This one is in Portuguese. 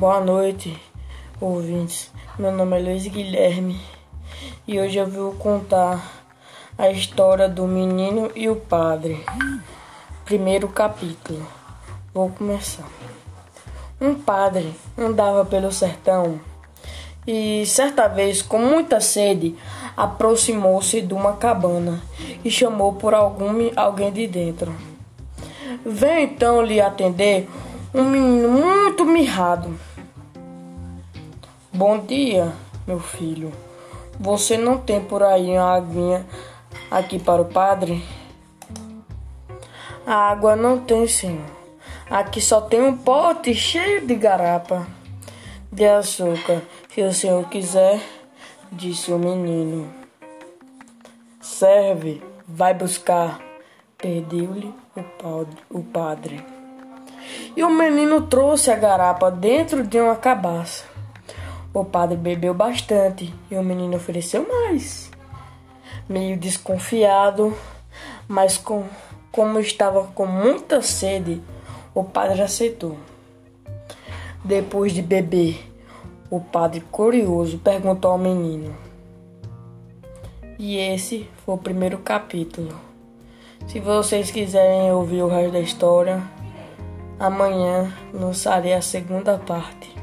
Boa noite, ouvintes. Meu nome é Luiz Guilherme e hoje eu vou contar a história do menino e o padre. Primeiro capítulo. Vou começar. Um padre andava pelo sertão e certa vez, com muita sede, aproximou-se de uma cabana e chamou por algum alguém de dentro. Veio então lhe atender um menino mirrado. Bom dia, meu filho. Você não tem por aí uma aguinha aqui para o padre? A água não tem, senhor. Aqui só tem um pote cheio de garapa de açúcar. Se o senhor quiser, disse o menino. Serve, vai buscar. Pediu-lhe o padre. E o menino trouxe a garapa dentro de uma cabaça. O padre bebeu bastante e o menino ofereceu mais. Meio desconfiado, mas com, como estava com muita sede, o padre aceitou. Depois de beber, o padre, curioso, perguntou ao menino. E esse foi o primeiro capítulo. Se vocês quiserem ouvir o resto da história, amanhã lançarei a segunda parte.